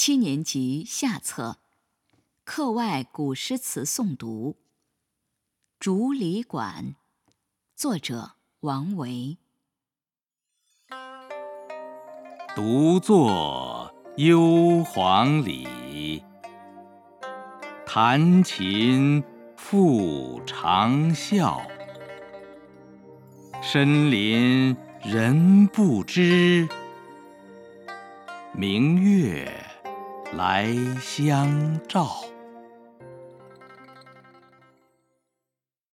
七年级下册，课外古诗词诵读。《竹里馆》，作者王维。独坐幽篁里，弹琴复长啸。深林人不知，明月来相照。